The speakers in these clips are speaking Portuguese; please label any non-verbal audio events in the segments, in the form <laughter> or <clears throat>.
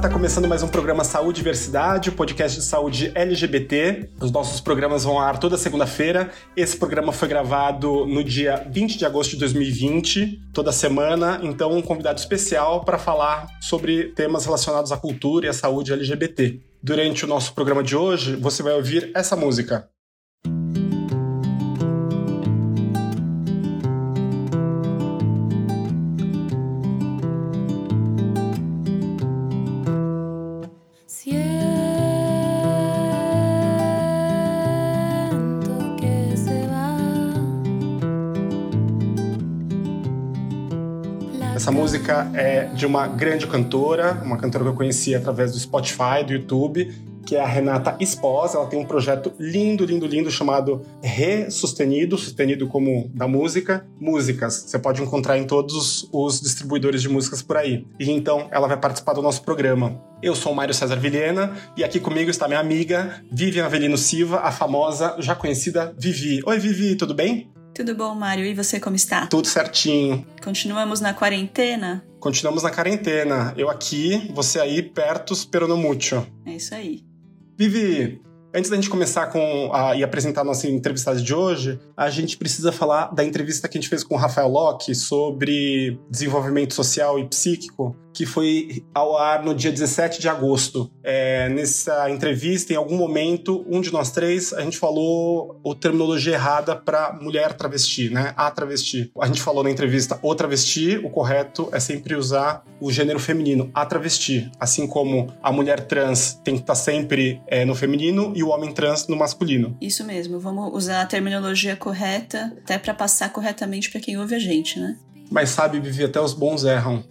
tá começando mais um programa Saúde e Diversidade, o podcast de saúde LGBT. Os nossos programas vão ao ar toda segunda-feira. Esse programa foi gravado no dia 20 de agosto de 2020, toda semana. Então, um convidado especial para falar sobre temas relacionados à cultura e à saúde LGBT. Durante o nosso programa de hoje, você vai ouvir essa música. Essa música é de uma grande cantora, uma cantora que eu conheci através do Spotify, do YouTube, que é a Renata Esposa. Ela tem um projeto lindo, lindo, lindo chamado Resustenido, sustenido como da música, músicas. Você pode encontrar em todos os distribuidores de músicas por aí. E então ela vai participar do nosso programa. Eu sou o Mário César Vilhena e aqui comigo está minha amiga Vivian Avelino Silva, a famosa, já conhecida Vivi. Oi, Vivi, tudo bem? Tudo bom, Mário? E você como está? Tudo certinho. Continuamos na quarentena? Continuamos na quarentena. Eu aqui, você aí, perto, pero no mucho. É isso aí. Vivi, Antes da gente começar com a, e apresentar a nossa entrevistada de hoje, a gente precisa falar da entrevista que a gente fez com o Rafael Locke sobre desenvolvimento social e psíquico, que foi ao ar no dia 17 de agosto. É, nessa entrevista, em algum momento, um de nós três, a gente falou a terminologia errada para mulher travesti, né? A travesti. A gente falou na entrevista o travesti, o correto é sempre usar o gênero feminino, a travesti. Assim como a mulher trans tem que estar sempre é, no feminino e o homem trans no masculino. Isso mesmo, vamos usar a terminologia correta, até para passar corretamente para quem ouve a gente, né? Mas sabe, Vivi, até os bons erram.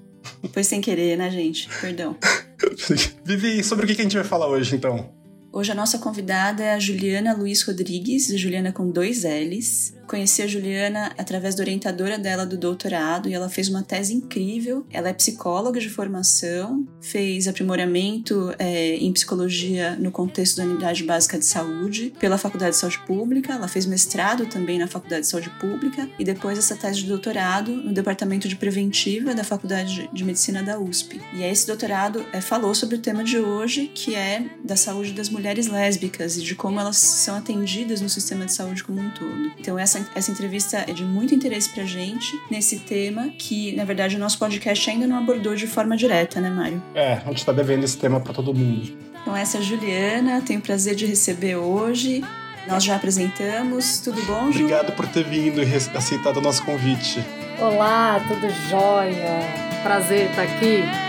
Foi sem querer, né, gente? Perdão. <laughs> Vivi, sobre o que a gente vai falar hoje, então? Hoje a nossa convidada é a Juliana Luiz Rodrigues, Juliana com dois L's. Conheci a Juliana através da orientadora dela do doutorado e ela fez uma tese incrível. Ela é psicóloga de formação, fez aprimoramento é, em psicologia no contexto da Unidade Básica de Saúde pela Faculdade de Saúde Pública. Ela fez mestrado também na Faculdade de Saúde Pública e depois essa tese de doutorado no Departamento de Preventiva da Faculdade de Medicina da USP. E esse doutorado é, falou sobre o tema de hoje, que é da saúde das mulheres lésbicas e de como elas são atendidas no sistema de saúde como um todo. Então essa essa, entrevista é de muito interesse pra gente nesse tema que, na verdade, o nosso podcast ainda não abordou de forma direta, né, Mário? É, a gente tá devendo esse tema para todo mundo. Então, essa é a Juliana, tenho o prazer de receber hoje. Nós já apresentamos, tudo bom, Ju? Obrigado por ter vindo e aceitado o nosso convite. Olá, tudo jóia? Prazer estar aqui.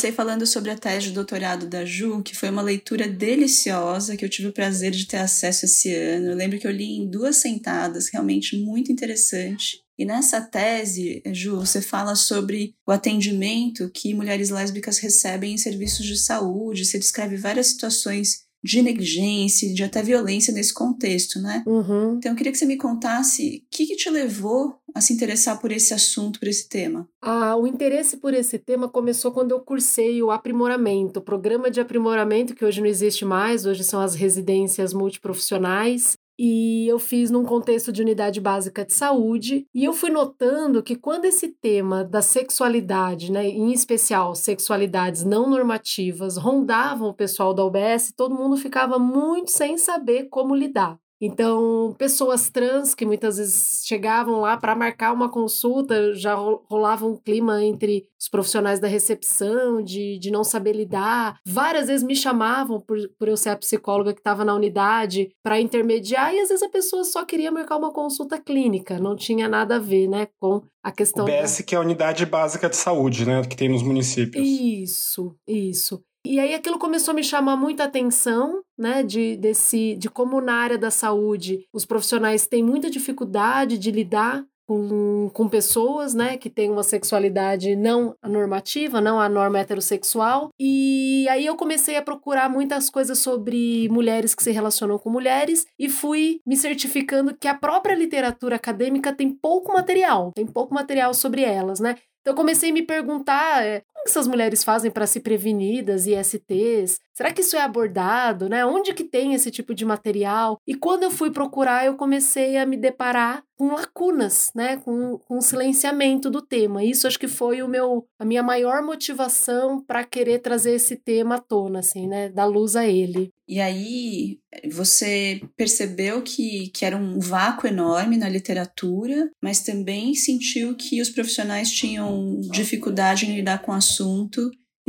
Comecei falando sobre a tese de doutorado da Ju, que foi uma leitura deliciosa, que eu tive o prazer de ter acesso esse ano. Eu lembro que eu li em duas sentadas, realmente muito interessante. E nessa tese, Ju, você fala sobre o atendimento que mulheres lésbicas recebem em serviços de saúde, você descreve várias situações de negligência, de até violência nesse contexto, né? Uhum. Então eu queria que você me contasse o que, que, te levou a se interessar por esse assunto, por esse tema. Ah, o interesse por esse tema começou quando eu cursei o aprimoramento, o programa de aprimoramento que hoje não existe mais, hoje são as residências multiprofissionais e eu fiz num contexto de unidade básica de saúde, e eu fui notando que quando esse tema da sexualidade, né, em especial sexualidades não normativas, rondavam o pessoal da UBS, todo mundo ficava muito sem saber como lidar. Então, pessoas trans que muitas vezes chegavam lá para marcar uma consulta, já rolava um clima entre os profissionais da recepção, de, de não saber lidar. Várias vezes me chamavam, por, por eu ser a psicóloga que estava na unidade, para intermediar, e às vezes a pessoa só queria marcar uma consulta clínica, não tinha nada a ver né, com a questão. O BS, da... que é a unidade básica de saúde, né, que tem nos municípios. Isso, isso. E aí aquilo começou a me chamar muita atenção, né, de, desse, de como na área da saúde os profissionais têm muita dificuldade de lidar com, com pessoas, né, que têm uma sexualidade não normativa, não a norma heterossexual. E aí eu comecei a procurar muitas coisas sobre mulheres que se relacionam com mulheres e fui me certificando que a própria literatura acadêmica tem pouco material, tem pouco material sobre elas, né? Então eu comecei a me perguntar é, como essas mulheres fazem para se prevenir das ISTs? Será que isso é abordado, né? Onde que tem esse tipo de material? E quando eu fui procurar, eu comecei a me deparar com lacunas, né? Com, com silenciamento do tema. Isso acho que foi o meu, a minha maior motivação para querer trazer esse tema à tona, assim, né? Dar luz a ele. E aí você percebeu que, que era um vácuo enorme na literatura, mas também sentiu que os profissionais tinham dificuldade em lidar com o assunto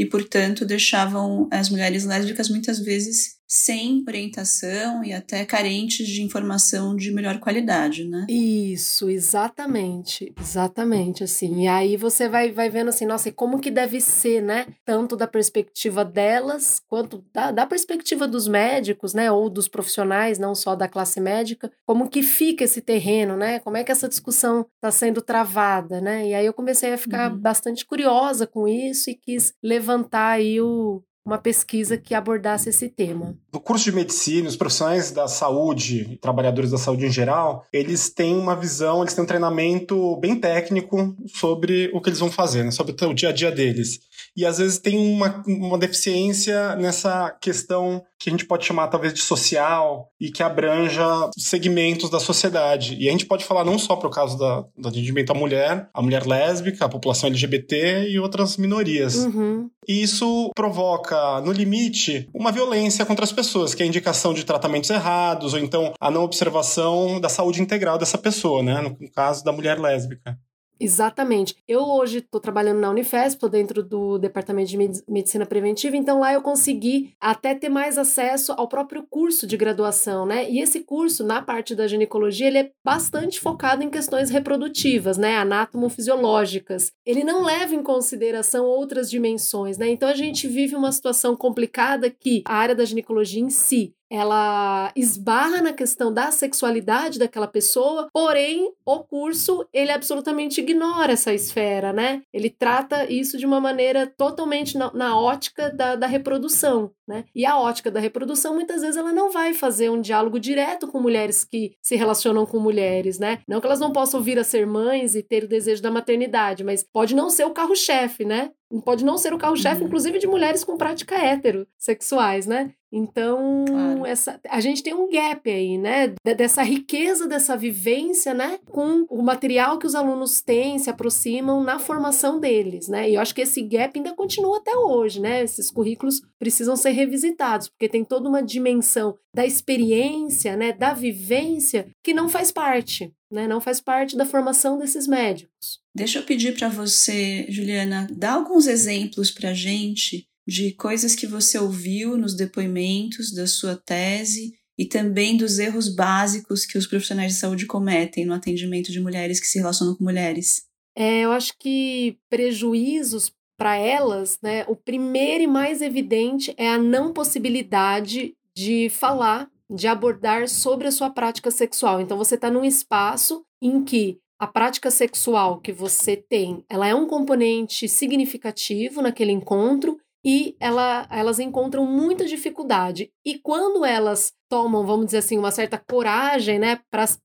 e, portanto, deixavam as mulheres lésbicas muitas vezes sem orientação e até carentes de informação de melhor qualidade, né? Isso, exatamente, exatamente, assim. E aí você vai, vai vendo assim, nossa, e como que deve ser, né? Tanto da perspectiva delas, quanto da, da perspectiva dos médicos, né? Ou dos profissionais, não só da classe médica, como que fica esse terreno, né? Como é que essa discussão está sendo travada, né? E aí eu comecei a ficar uhum. bastante curiosa com isso e quis levantar aí o, uma pesquisa que abordasse esse tema. Do curso de medicina, os profissionais da saúde, trabalhadores da saúde em geral, eles têm uma visão, eles têm um treinamento bem técnico sobre o que eles vão fazer, né? sobre o dia a dia deles. E às vezes tem uma, uma deficiência nessa questão que a gente pode chamar talvez de social e que abranja segmentos da sociedade. E a gente pode falar não só para o caso da, do atendimento à mulher, a mulher lésbica, a população LGBT e outras minorias. Uhum. E isso provoca, no limite, uma violência contra as pessoas, que é a indicação de tratamentos errados, ou então a não observação da saúde integral dessa pessoa, né? No caso da mulher lésbica. Exatamente. Eu hoje estou trabalhando na Unifesp, estou dentro do departamento de medicina preventiva, então lá eu consegui até ter mais acesso ao próprio curso de graduação, né? E esse curso, na parte da ginecologia, ele é bastante focado em questões reprodutivas, né? Anatomofisiológicas. Ele não leva em consideração outras dimensões, né? Então a gente vive uma situação complicada que a área da ginecologia em si ela esbarra na questão da sexualidade daquela pessoa, porém o curso ele absolutamente ignora essa esfera, né? Ele trata isso de uma maneira totalmente na, na ótica da, da reprodução, né? E a ótica da reprodução muitas vezes ela não vai fazer um diálogo direto com mulheres que se relacionam com mulheres, né? Não que elas não possam vir a ser mães e ter o desejo da maternidade, mas pode não ser o carro-chefe, né? Pode não ser o carro-chefe, uhum. inclusive, de mulheres com prática heterossexuais, né? Então, claro. essa, a gente tem um gap aí, né? Dessa riqueza, dessa vivência, né? Com o material que os alunos têm, se aproximam na formação deles, né? E eu acho que esse gap ainda continua até hoje, né? Esses currículos precisam ser revisitados, porque tem toda uma dimensão da experiência, né? Da vivência que não faz parte, né? Não faz parte da formação desses médicos. Deixa eu pedir para você, Juliana, dar alguns exemplos para a gente de coisas que você ouviu nos depoimentos da sua tese e também dos erros básicos que os profissionais de saúde cometem no atendimento de mulheres que se relacionam com mulheres. É, eu acho que prejuízos para elas, né? O primeiro e mais evidente é a não possibilidade de falar, de abordar sobre a sua prática sexual. Então você está num espaço em que a prática sexual que você tem, ela é um componente significativo naquele encontro e ela, elas encontram muita dificuldade. E quando elas tomam, vamos dizer assim, uma certa coragem, né,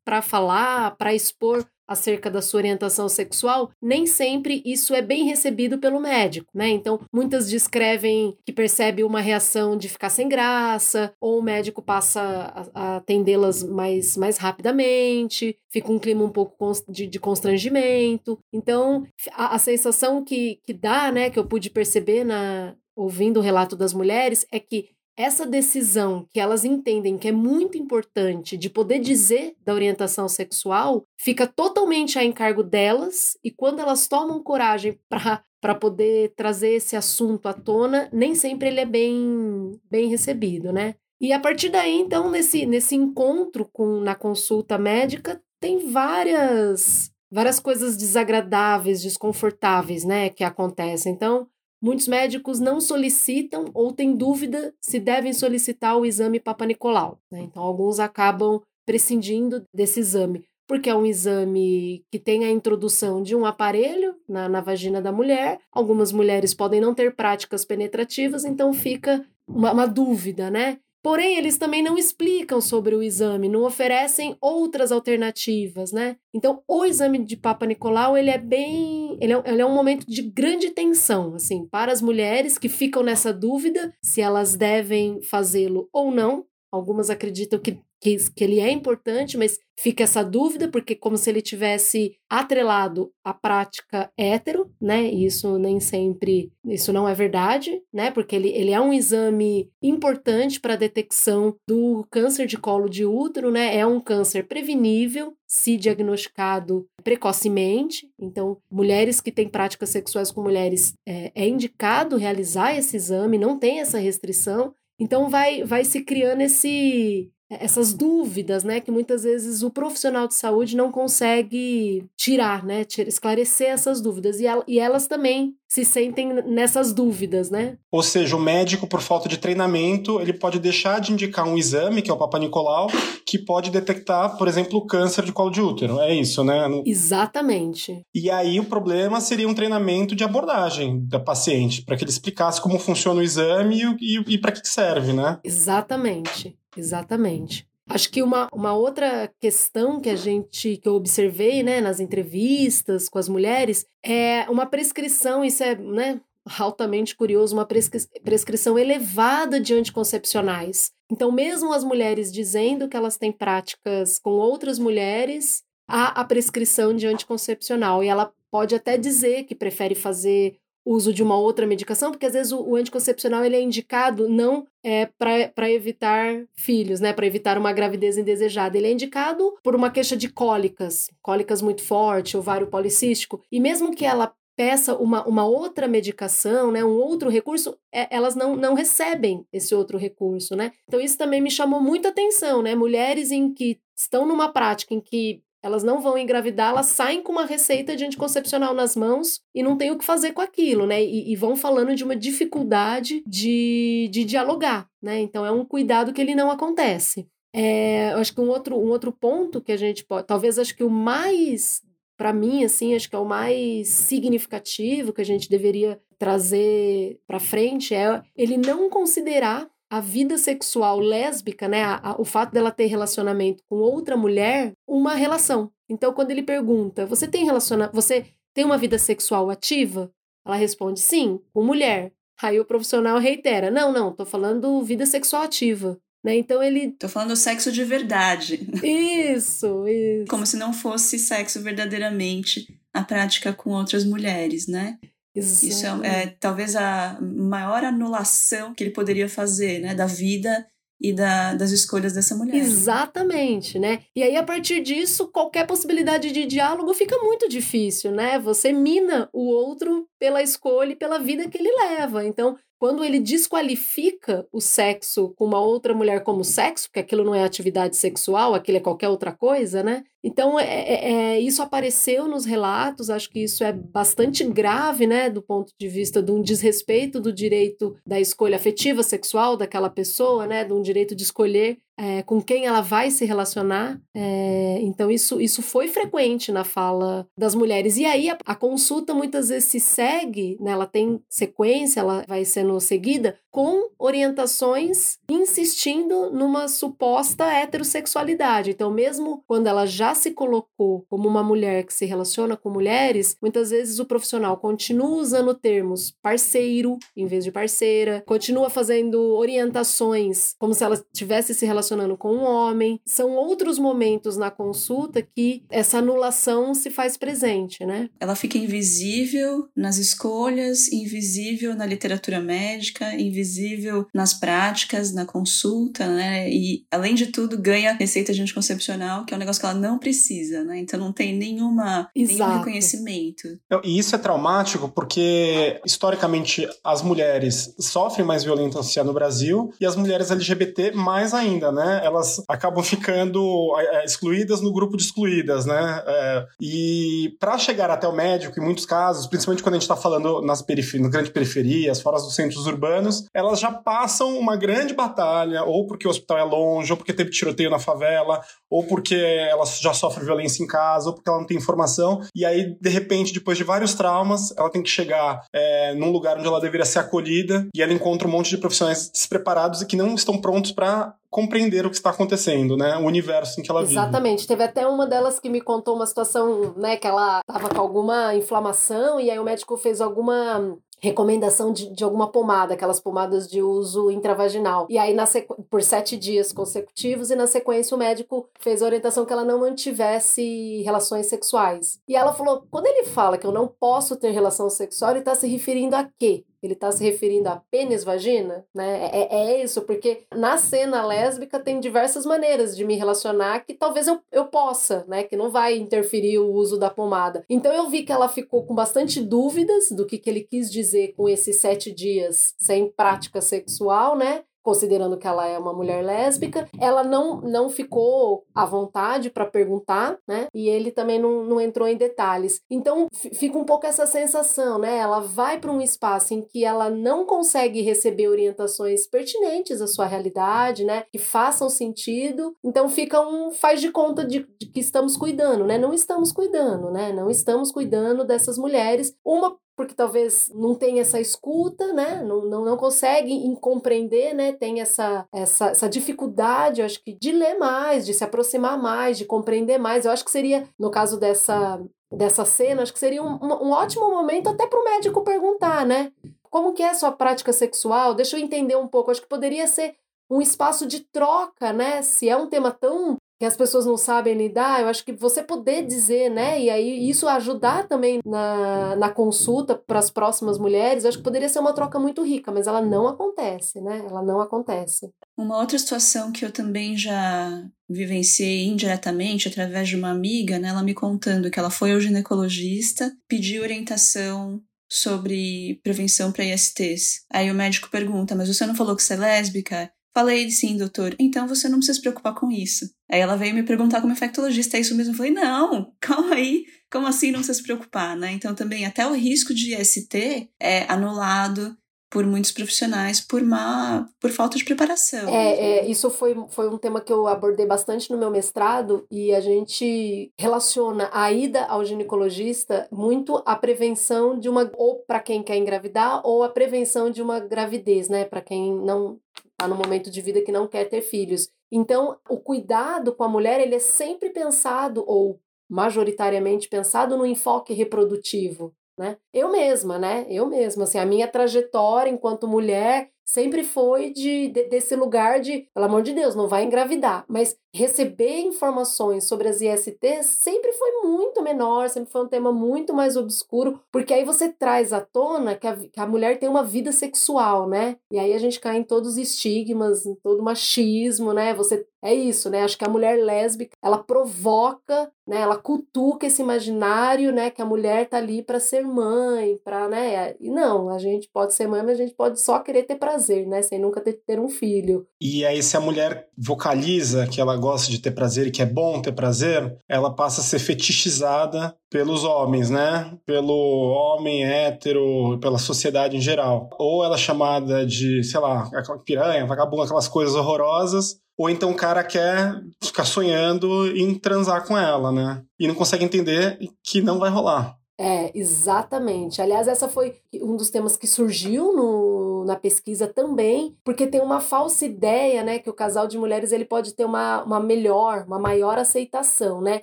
para falar, para expor acerca da sua orientação sexual, nem sempre isso é bem recebido pelo médico, né? Então, muitas descrevem que percebe uma reação de ficar sem graça, ou o médico passa a, atendê-las mais, mais rapidamente, fica um clima um pouco de, de constrangimento. Então, a, a sensação que, que dá, né, que eu pude perceber na, ouvindo o relato das mulheres é que essa decisão que elas entendem que é muito importante de poder dizer da orientação sexual fica totalmente a encargo delas e quando elas tomam coragem para poder trazer esse assunto à tona, nem sempre ele é bem, bem recebido, né? E a partir daí, então, nesse, nesse encontro com na consulta médica, tem várias várias coisas desagradáveis, desconfortáveis, né, que acontecem. Então, Muitos médicos não solicitam ou têm dúvida se devem solicitar o exame Papa Nicolau. Né? Então, alguns acabam prescindindo desse exame porque é um exame que tem a introdução de um aparelho na, na vagina da mulher. Algumas mulheres podem não ter práticas penetrativas, então fica uma, uma dúvida, né? Porém, eles também não explicam sobre o exame, não oferecem outras alternativas, né? Então, o exame de Papa Nicolau, ele é bem... Ele é, ele é um momento de grande tensão, assim, para as mulheres que ficam nessa dúvida se elas devem fazê-lo ou não. Algumas acreditam que que, que ele é importante, mas fica essa dúvida, porque como se ele tivesse atrelado à prática hétero, né? E isso nem sempre, isso não é verdade, né? Porque ele, ele é um exame importante para a detecção do câncer de colo de útero, né? É um câncer prevenível, se diagnosticado precocemente. Então, mulheres que têm práticas sexuais com mulheres é, é indicado realizar esse exame, não tem essa restrição. Então vai, vai se criando esse essas dúvidas, né, que muitas vezes o profissional de saúde não consegue tirar, né, esclarecer essas dúvidas e, e elas também se sentem nessas dúvidas, né? Ou seja, o médico, por falta de treinamento, ele pode deixar de indicar um exame, que é o Papa Nicolau, que pode detectar, por exemplo, o câncer de colo de útero. É isso, né? Exatamente. E aí o problema seria um treinamento de abordagem da paciente, para que ele explicasse como funciona o exame e, e, e para que serve, né? Exatamente. Exatamente. Acho que uma, uma outra questão que a gente que eu observei né, nas entrevistas com as mulheres é uma prescrição, isso é né, altamente curioso, uma prescri prescrição elevada de anticoncepcionais. Então, mesmo as mulheres dizendo que elas têm práticas com outras mulheres, há a prescrição de anticoncepcional. E ela pode até dizer que prefere fazer uso de uma outra medicação, porque às vezes o, o anticoncepcional ele é indicado não é, para evitar filhos, né, para evitar uma gravidez indesejada. Ele é indicado por uma queixa de cólicas, cólicas muito forte, ovário policístico, e mesmo que ela peça uma, uma outra medicação, né, um outro recurso, é, elas não, não recebem esse outro recurso, né? Então isso também me chamou muita atenção, né? Mulheres em que estão numa prática em que elas não vão engravidar, elas saem com uma receita de anticoncepcional nas mãos e não tem o que fazer com aquilo, né? E, e vão falando de uma dificuldade de, de dialogar, né? Então é um cuidado que ele não acontece. É, eu acho que um outro, um outro ponto que a gente pode. Talvez acho que o mais. Para mim, assim, acho que é o mais significativo que a gente deveria trazer para frente é ele não considerar a vida sexual lésbica, né, a, a, o fato dela ter relacionamento com outra mulher, uma relação. Então, quando ele pergunta, você tem relaciona você tem uma vida sexual ativa? Ela responde sim, com mulher. Aí o profissional reitera, não, não, tô falando vida sexual ativa. Né? Então ele. Tô falando sexo de verdade. <laughs> Isso, isso. Como se não fosse sexo verdadeiramente a prática com outras mulheres, né? Exato. Isso é, é, talvez a maior anulação que ele poderia fazer, né, da vida e da, das escolhas dessa mulher. Exatamente, né? E aí, a partir disso, qualquer possibilidade de diálogo fica muito difícil, né? Você mina o outro pela escolha e pela vida que ele leva. Então, quando ele desqualifica o sexo com uma outra mulher como sexo, porque aquilo não é atividade sexual, aquilo é qualquer outra coisa, né? Então, é, é, é, isso apareceu nos relatos, acho que isso é bastante grave, né, do ponto de vista de um desrespeito do direito da escolha afetiva sexual daquela pessoa, né, de um direito de escolher é, com quem ela vai se relacionar. É, então, isso, isso foi frequente na fala das mulheres. E aí, a, a, consulta muitas vezes se segue, né, ela tem sequência, ela vai sendo seguida com orientações insistindo numa suposta heterossexualidade. Então, mesmo quando ela já se colocou como uma mulher que se relaciona com mulheres, muitas vezes o profissional continua usando termos parceiro em vez de parceira, continua fazendo orientações como se ela estivesse se relacionando com um homem. São outros momentos na consulta que essa anulação se faz presente, né? Ela fica invisível nas escolhas, invisível na literatura médica, invisível nas práticas, na consulta, né? E, além de tudo, ganha receita de anticoncepcional, que é um negócio que ela não precisa, né? Então não tem nenhuma, nenhum reconhecimento. E isso é traumático porque, historicamente, as mulheres sofrem mais violência no Brasil e as mulheres LGBT mais ainda, né? Elas acabam ficando é, é, excluídas no grupo de excluídas, né? É, e para chegar até o médico, em muitos casos, principalmente quando a gente está falando nas, periferias, nas grandes periferias, fora dos centros urbanos, elas já passam uma grande batalha, ou porque o hospital é longe, ou porque teve tiroteio na favela, ou porque elas já sofre violência em casa, ou porque ela não tem informação, e aí, de repente, depois de vários traumas, ela tem que chegar é, num lugar onde ela deveria ser acolhida, e ela encontra um monte de profissionais despreparados e que não estão prontos para compreender o que está acontecendo, né? O universo em que ela vive. Exatamente. Teve até uma delas que me contou uma situação, né, que ela estava com alguma inflamação e aí o médico fez alguma recomendação de, de alguma pomada, aquelas pomadas de uso intravaginal. E aí, na por sete dias consecutivos, e na sequência o médico fez a orientação que ela não mantivesse relações sexuais. E ela falou: quando ele fala que eu não posso ter relação sexual, ele está se referindo a quê? Ele está se referindo a pênis vagina, né? É, é, é isso, porque na cena lésbica tem diversas maneiras de me relacionar que talvez eu, eu possa, né? Que não vai interferir o uso da pomada. Então eu vi que ela ficou com bastante dúvidas do que, que ele quis dizer com esses sete dias sem prática sexual, né? Considerando que ela é uma mulher lésbica. Ela não, não ficou à vontade para perguntar, né? E ele também não, não entrou em detalhes. Então fica um pouco essa sensação, né? Ela vai para um espaço em que ela não consegue receber orientações pertinentes à sua realidade, né? Que façam sentido. Então fica um faz de conta de, de que estamos cuidando, né? Não estamos cuidando, né? Não estamos cuidando dessas mulheres. Uma porque talvez não tenha essa escuta, né? Não, não, não consegue compreender, né? Tem essa, essa, essa dificuldade, eu acho que, de ler mais, de se aproximar mais, de compreender mais. Eu acho que seria, no caso dessa, dessa cena, acho que seria um, um ótimo momento até para o médico perguntar, né? Como que é a sua prática sexual? Deixa eu entender um pouco. Acho que poderia ser um espaço de troca, né? Se é um tema tão que as pessoas não sabem lidar, eu acho que você poder dizer, né, e aí isso ajudar também na, na consulta para as próximas mulheres, eu acho que poderia ser uma troca muito rica, mas ela não acontece, né, ela não acontece. Uma outra situação que eu também já vivenciei indiretamente através de uma amiga, né, ela me contando que ela foi ao ginecologista, pediu orientação sobre prevenção para ISTs. Aí o médico pergunta: Mas você não falou que você é lésbica? Falei, sim, doutor. Então você não precisa se preocupar com isso. Aí ela veio me perguntar como infectologista, é isso mesmo? Eu falei, não, <laughs> calma aí. Como assim não precisa se preocupar, né? Então também até o risco de IST é anulado por muitos profissionais por má, por falta de preparação. É, é, isso foi, foi um tema que eu abordei bastante no meu mestrado e a gente relaciona a ida ao ginecologista muito à prevenção de uma ou para quem quer engravidar ou a prevenção de uma gravidez, né, para quem não está no momento de vida que não quer ter filhos. Então, o cuidado com a mulher, ele é sempre pensado, ou majoritariamente pensado no enfoque reprodutivo, né? Eu mesma, né? Eu mesma, assim, a minha trajetória enquanto mulher sempre foi de, de, desse lugar de, pelo amor de Deus, não vai engravidar. Mas receber informações sobre as ISTs sempre foi muito menor, sempre foi um tema muito mais obscuro, porque aí você traz à tona que a, que a mulher tem uma vida sexual, né? E aí a gente cai em todos os estigmas, em todo o machismo, né? Você é isso, né? Acho que a mulher lésbica, ela provoca, né? Ela cutuca esse imaginário, né? Que a mulher tá ali para ser mãe, para, né? E não, a gente pode ser mãe, mas a gente pode só querer ter prazer, né? Sem nunca ter, ter um filho. E aí se a mulher vocaliza que ela gosta de ter prazer e que é bom ter prazer, ela passa a ser fetichizada pelos homens, né? Pelo homem hétero, pela sociedade em geral. Ou ela é chamada de, sei lá, piranha, vagabundo, aquelas coisas horrorosas, ou então o cara quer ficar sonhando em transar com ela, né? E não consegue entender que não vai rolar. É, exatamente. Aliás, essa foi um dos temas que surgiu no, na pesquisa também, porque tem uma falsa ideia, né, que o casal de mulheres ele pode ter uma, uma melhor, uma maior aceitação, né?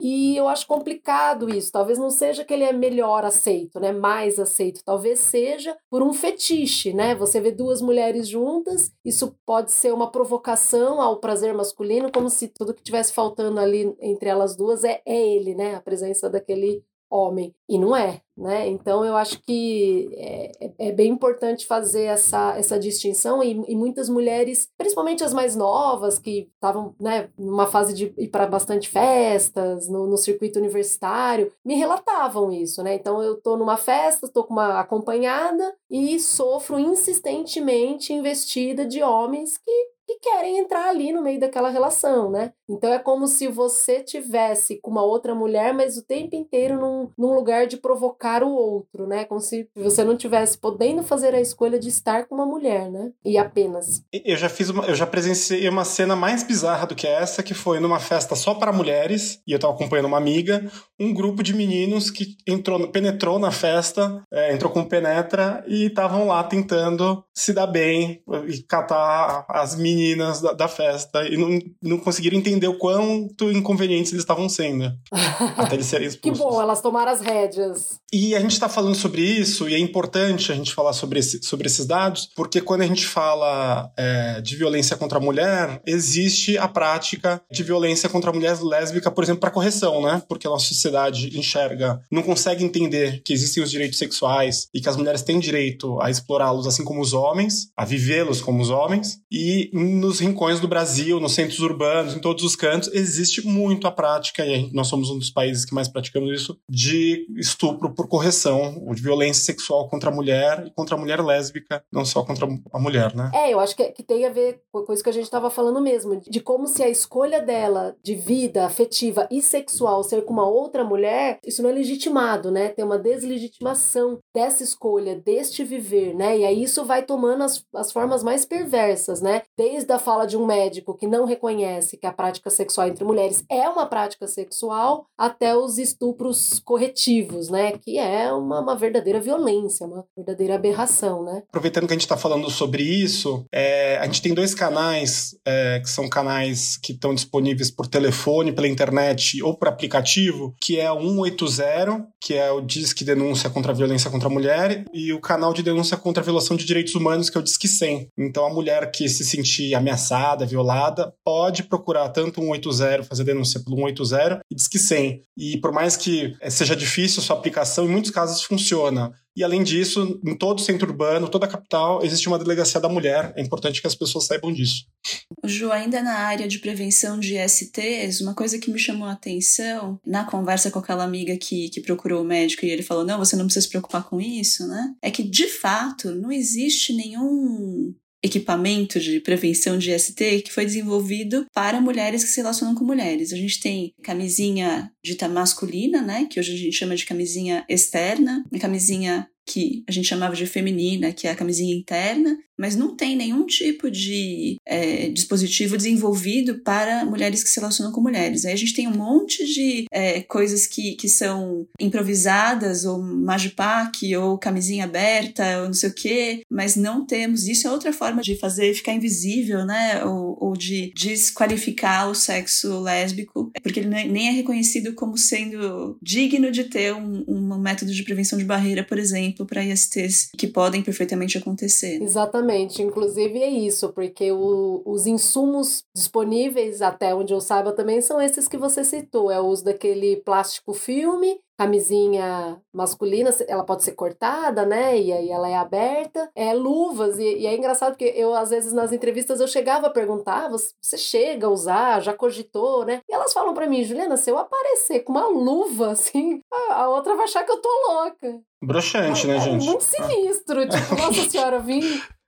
E eu acho complicado isso. Talvez não seja que ele é melhor aceito, né, mais aceito. Talvez seja por um fetiche, né? Você vê duas mulheres juntas, isso pode ser uma provocação ao prazer masculino, como se tudo que tivesse faltando ali entre elas duas é, é ele, né? A presença daquele homem. E não é, né? Então eu acho que é, é, é bem importante fazer essa, essa distinção e, e muitas mulheres, principalmente as mais novas, que estavam né, numa fase de ir para bastante festas, no, no circuito universitário, me relatavam isso, né? Então eu tô numa festa, tô com uma acompanhada e sofro insistentemente investida de homens que que querem entrar ali no meio daquela relação, né? Então é como se você tivesse com uma outra mulher, mas o tempo inteiro num, num lugar mulher de provocar o outro, né? Como se você não tivesse podendo fazer a escolha de estar com uma mulher, né? E apenas. Eu já fiz uma, eu já presenciei uma cena mais bizarra do que essa, que foi numa festa só para mulheres, e eu tava acompanhando uma amiga, um grupo de meninos que entrou, penetrou na festa, é, entrou com penetra e estavam lá tentando se dar bem e catar as meninas da, da festa e não, não conseguiram entender o quanto inconvenientes eles estavam sendo <laughs> até eles serem expulsos. que bom, elas tomaram as rédeas. E a gente está falando sobre isso e é importante a gente falar sobre, esse, sobre esses dados porque quando a gente fala é, de violência contra a mulher, existe a prática de violência contra a mulher lésbica, por exemplo, para correção, né? Porque a nossa sociedade enxerga, não consegue entender que existem os direitos sexuais e que as mulheres têm direito a explorá-los assim como os homens, a vivê-los como os homens. E nos rincões do Brasil, nos centros urbanos, em todos os cantos, existe muito a prática, e nós somos um dos países que mais praticamos isso, de estupro por correção, de violência sexual contra a mulher e contra a mulher lésbica, não só contra a mulher, né? É, eu acho que, que tem a ver com isso que a gente estava falando mesmo, de como se a escolha dela de vida afetiva e sexual ser com uma outra mulher, isso não é legitimado, né? Tem uma deslegitimação dessa escolha, deste viver, né? E aí isso vai tomando as, as formas mais perversas, né? Desde a fala de um médico que não reconhece que a prática sexual entre mulheres é uma prática sexual, até os estupros corretivos, né? Que é uma, uma verdadeira violência, uma verdadeira aberração, né? Aproveitando que a gente está falando sobre isso, é, a gente tem dois canais é, que são canais que estão disponíveis por telefone, pela internet ou por aplicativo, que é o 180, que é o Disque Denúncia contra a Violência contra a Mulher, e o canal de denúncia contra a violação de direitos humanos, que é o Disque 100. Então, a mulher que se sentir ameaçada, violada, pode procurar tanto o 180, fazer denúncia pelo 180 e Disque 100. E por mais que é, seja difícil a sua aplicação, em muitos casos funciona. E além disso, em todo o centro urbano, toda a capital, existe uma delegacia da mulher. É importante que as pessoas saibam disso. Ju, ainda na área de prevenção de STs, uma coisa que me chamou a atenção na conversa com aquela amiga que, que procurou o médico e ele falou: não, você não precisa se preocupar com isso, né? É que de fato não existe nenhum equipamento de prevenção de ST que foi desenvolvido para mulheres que se relacionam com mulheres. A gente tem camisinha dita masculina, né, que hoje a gente chama de camisinha externa, camisinha que a gente chamava de feminina, que é a camisinha interna, mas não tem nenhum tipo de é, dispositivo desenvolvido para mulheres que se relacionam com mulheres. Aí a gente tem um monte de é, coisas que, que são improvisadas, ou magipack, ou camisinha aberta, ou não sei o quê, mas não temos. Isso é outra forma de fazer ficar invisível, né? Ou, ou de desqualificar o sexo lésbico, porque ele nem é reconhecido como sendo digno de ter um, um método de prevenção de barreira, por exemplo, para ISTs que podem perfeitamente acontecer. Exatamente. Exatamente, inclusive é isso, porque o, os insumos disponíveis, até onde eu saiba, também são esses que você citou: é o uso daquele plástico filme, camisinha masculina, ela pode ser cortada, né? E aí ela é aberta. É luvas, e, e, é engraçado porque eu, às vezes, nas entrevistas, eu chegava a perguntar: ah, você chega a usar, já cogitou, né? E elas falam para mim, Juliana, se eu aparecer com uma luva assim, a, a outra vai achar que eu tô louca. Broxante, né, é, gente? É muito sinistro. Tipo, nossa <laughs> senhora, vim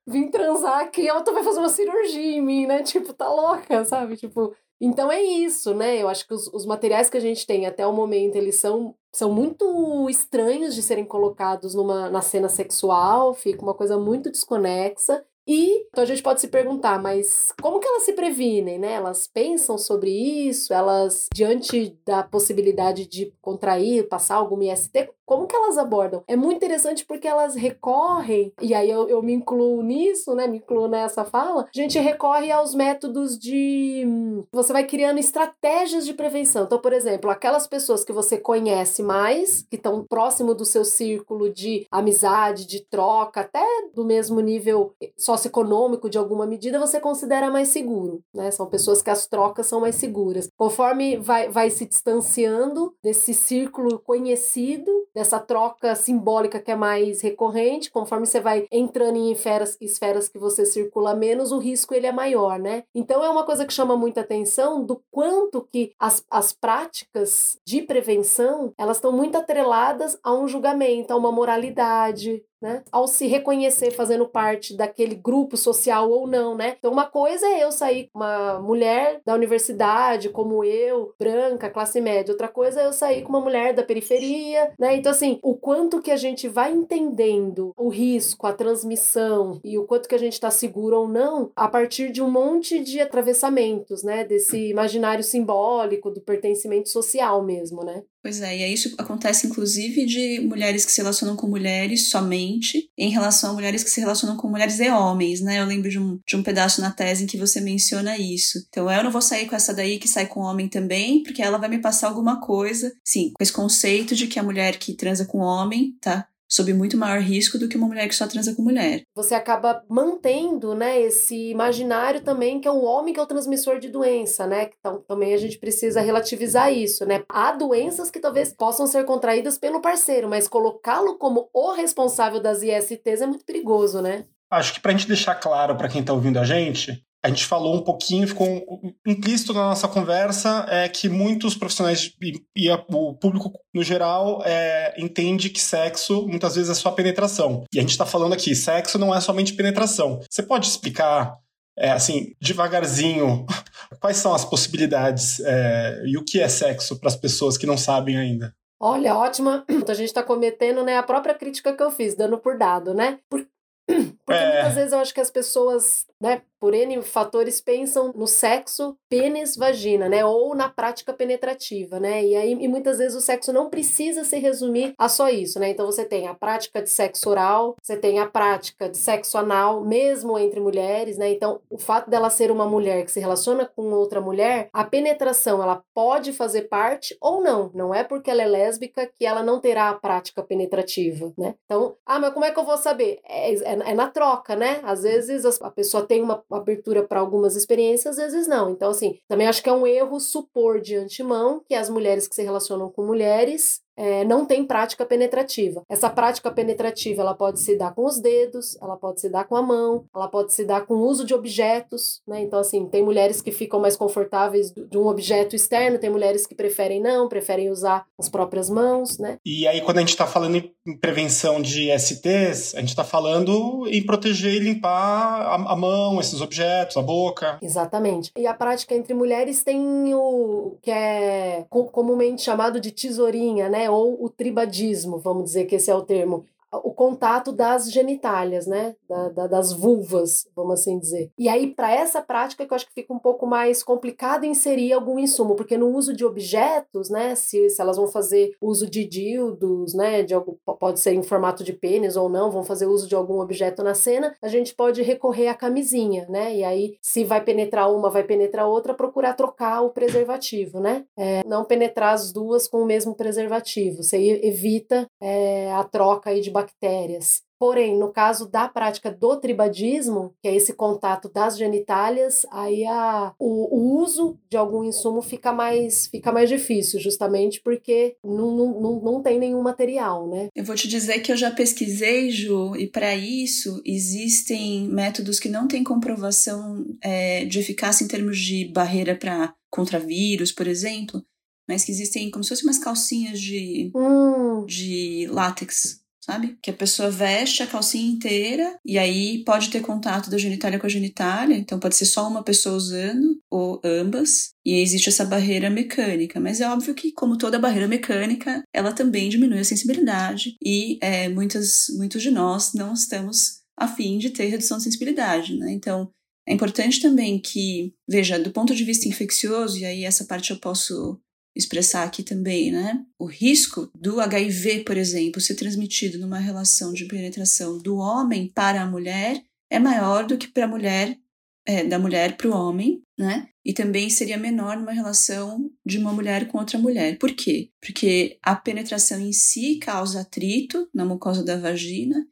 vim transar aqui, ela vai fazer uma cirurgia em mim, né? Tipo, tá louca, sabe? Tipo, então é isso, né? Eu acho que os, os materiais que a gente tem até o momento, eles são, são muito estranhos de serem colocados numa, na cena sexual, fica uma coisa muito desconexa. E então a gente pode se perguntar, mas como que elas se previnem, né? Elas pensam sobre isso, elas, diante da possibilidade de contrair, passar algum IST, como que elas abordam? É muito interessante porque elas recorrem, e aí eu, eu me incluo nisso, né? Me incluo nessa fala. A gente recorre aos métodos de. Você vai criando estratégias de prevenção. Então, por exemplo, aquelas pessoas que você conhece mais, que estão próximo do seu círculo de amizade, de troca, até do mesmo nível socioeconômico de alguma medida, você considera mais seguro, né? São pessoas que as trocas são mais seguras. Conforme vai, vai se distanciando desse círculo conhecido, dessa troca simbólica que é mais recorrente, conforme você vai entrando em esferas, esferas que você circula menos, o risco ele é maior, né? Então é uma coisa que chama muita atenção do quanto que as, as práticas de prevenção, elas estão muito atreladas a um julgamento, a uma moralidade, né? Ao se reconhecer fazendo parte daquele grupo social ou não, né? Então, uma coisa é eu sair com uma mulher da universidade, como eu, branca, classe média. Outra coisa é eu sair com uma mulher da periferia, né? Então, assim, o quanto que a gente vai entendendo o risco, a transmissão e o quanto que a gente está seguro ou não a partir de um monte de atravessamentos, né? Desse imaginário simbólico, do pertencimento social mesmo, né? Pois é, e aí isso acontece inclusive de mulheres que se relacionam com mulheres somente, em relação a mulheres que se relacionam com mulheres e homens, né? Eu lembro de um, de um pedaço na tese em que você menciona isso. Então eu não vou sair com essa daí que sai com homem também, porque ela vai me passar alguma coisa. Sim, com esse conceito de que a mulher que transa com homem, tá? Sob muito maior risco do que uma mulher que só transa com mulher. Você acaba mantendo, né, esse imaginário também que é o homem que é o transmissor de doença, né? Então também a gente precisa relativizar isso, né? Há doenças que talvez possam ser contraídas pelo parceiro, mas colocá-lo como o responsável das ISTs é muito perigoso, né? Acho que para a gente deixar claro para quem está ouvindo a gente, a gente falou um pouquinho, ficou implícito na nossa conversa, é que muitos profissionais e, e a, o público no geral é, entende que sexo muitas vezes é só penetração. E a gente está falando aqui, sexo não é somente penetração. Você pode explicar, é, assim, devagarzinho, <laughs> quais são as possibilidades é, e o que é sexo para as pessoas que não sabem ainda? Olha, ótima. A gente está cometendo né, a própria crítica que eu fiz, dando por dado, né? Por... <clears throat> Porque é... muitas vezes eu acho que as pessoas né, por N fatores, pensam no sexo pênis-vagina, né? Ou na prática penetrativa, né? E aí, e muitas vezes o sexo não precisa se resumir a só isso, né? Então você tem a prática de sexo oral, você tem a prática de sexo anal, mesmo entre mulheres, né? Então, o fato dela ser uma mulher que se relaciona com outra mulher, a penetração, ela pode fazer parte ou não. Não é porque ela é lésbica que ela não terá a prática penetrativa, né? Então, ah, mas como é que eu vou saber? É, é, é na troca, né? Às vezes a pessoa tem uma abertura para algumas experiências, às vezes não. Então, assim, também acho que é um erro supor de antemão que as mulheres que se relacionam com mulheres é, não tem prática penetrativa. Essa prática penetrativa ela pode se dar com os dedos, ela pode se dar com a mão, ela pode se dar com o uso de objetos, né? Então, assim, tem mulheres que ficam mais confortáveis de um objeto externo, tem mulheres que preferem não, preferem usar as próprias mãos, né? E aí, quando a gente está falando em prevenção de STs, a gente está falando em proteger e limpar a, a mão, esses objetos, a boca. Exatamente. E a prática entre mulheres tem o que é comumente chamado de tesourinha, né? Ou o tribadismo, vamos dizer que esse é o termo, o contato das genitálias, né? Da, da, das vulvas, vamos assim dizer. E aí, para essa prática, que eu acho que fica um pouco mais complicado inserir algum insumo, porque no uso de objetos, né? Se, se elas vão fazer uso de dildos, né? De algum, pode ser em formato de pênis ou não, vão fazer uso de algum objeto na cena, a gente pode recorrer à camisinha, né? E aí, se vai penetrar uma, vai penetrar outra, procurar trocar o preservativo, né? É, não penetrar as duas com o mesmo preservativo. Você evita é, a troca aí de bactérias. Porém, no caso da prática do tribadismo, que é esse contato das genitálias, aí a, o, o uso de algum insumo fica mais, fica mais difícil, justamente porque não, não, não tem nenhum material, né? Eu vou te dizer que eu já pesquisei, Ju, e para isso existem métodos que não têm comprovação é, de eficácia em termos de barreira para contra vírus, por exemplo, mas que existem como se fossem umas calcinhas de, hum. de látex sabe? Que a pessoa veste a calcinha inteira e aí pode ter contato da genitália com a genitália, então pode ser só uma pessoa usando ou ambas. E existe essa barreira mecânica, mas é óbvio que, como toda barreira mecânica, ela também diminui a sensibilidade e é, muitas, muitos de nós não estamos a fim de ter redução de sensibilidade, né? Então, é importante também que, veja, do ponto de vista infeccioso, e aí essa parte eu posso expressar aqui também, né? O risco do HIV, por exemplo, ser transmitido numa relação de penetração do homem para a mulher é maior do que para a mulher, é, da mulher para o homem, né? E também seria menor numa relação de uma mulher com outra mulher. Por quê? Porque a penetração em si causa atrito na mucosa da vagina